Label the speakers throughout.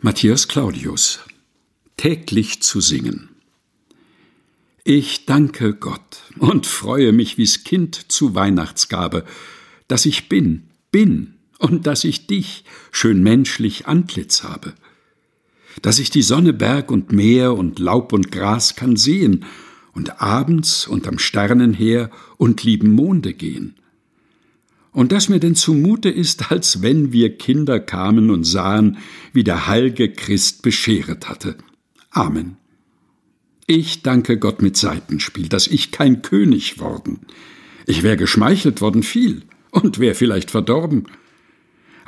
Speaker 1: Matthias Claudius. Täglich zu singen. Ich danke Gott und freue mich wie's Kind zu Weihnachtsgabe, dass ich bin, bin und dass ich dich schön menschlich Antlitz habe, dass ich die Sonne, Berg und Meer und Laub und Gras kann sehen und abends unterm Sternenheer und lieben Monde gehen und dass mir denn zumute ist, als wenn wir Kinder kamen und sahen, wie der heilge Christ bescheret hatte. Amen. Ich danke Gott mit Seitenspiel, dass ich kein König worden. Ich wär geschmeichelt worden viel und wär vielleicht verdorben.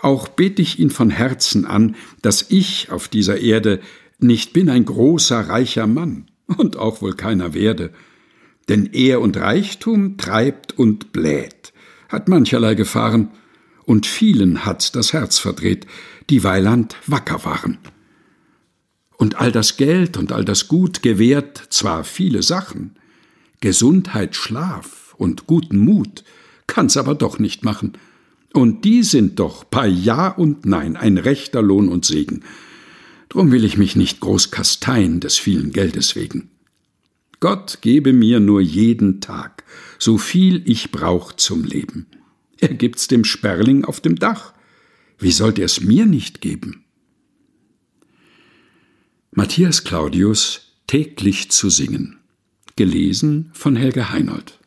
Speaker 1: Auch bet ich ihn von Herzen an, dass ich auf dieser Erde nicht bin ein großer, reicher Mann und auch wohl keiner werde. Denn Ehr und Reichtum treibt und bläht hat mancherlei gefahren, und vielen hat's das Herz verdreht, die Weiland wacker waren. Und all das Geld und all das Gut gewährt zwar viele Sachen, Gesundheit, Schlaf und guten Mut kann's aber doch nicht machen, und die sind doch bei Ja und Nein ein rechter Lohn und Segen. Drum will ich mich nicht groß kasteien des vielen Geldes wegen. Gott gebe mir nur jeden Tag, so viel ich brauch zum Leben. Er gibt's dem Sperling auf dem Dach. Wie sollt er's mir nicht geben? Matthias Claudius täglich zu singen. Gelesen von Helge Heinold.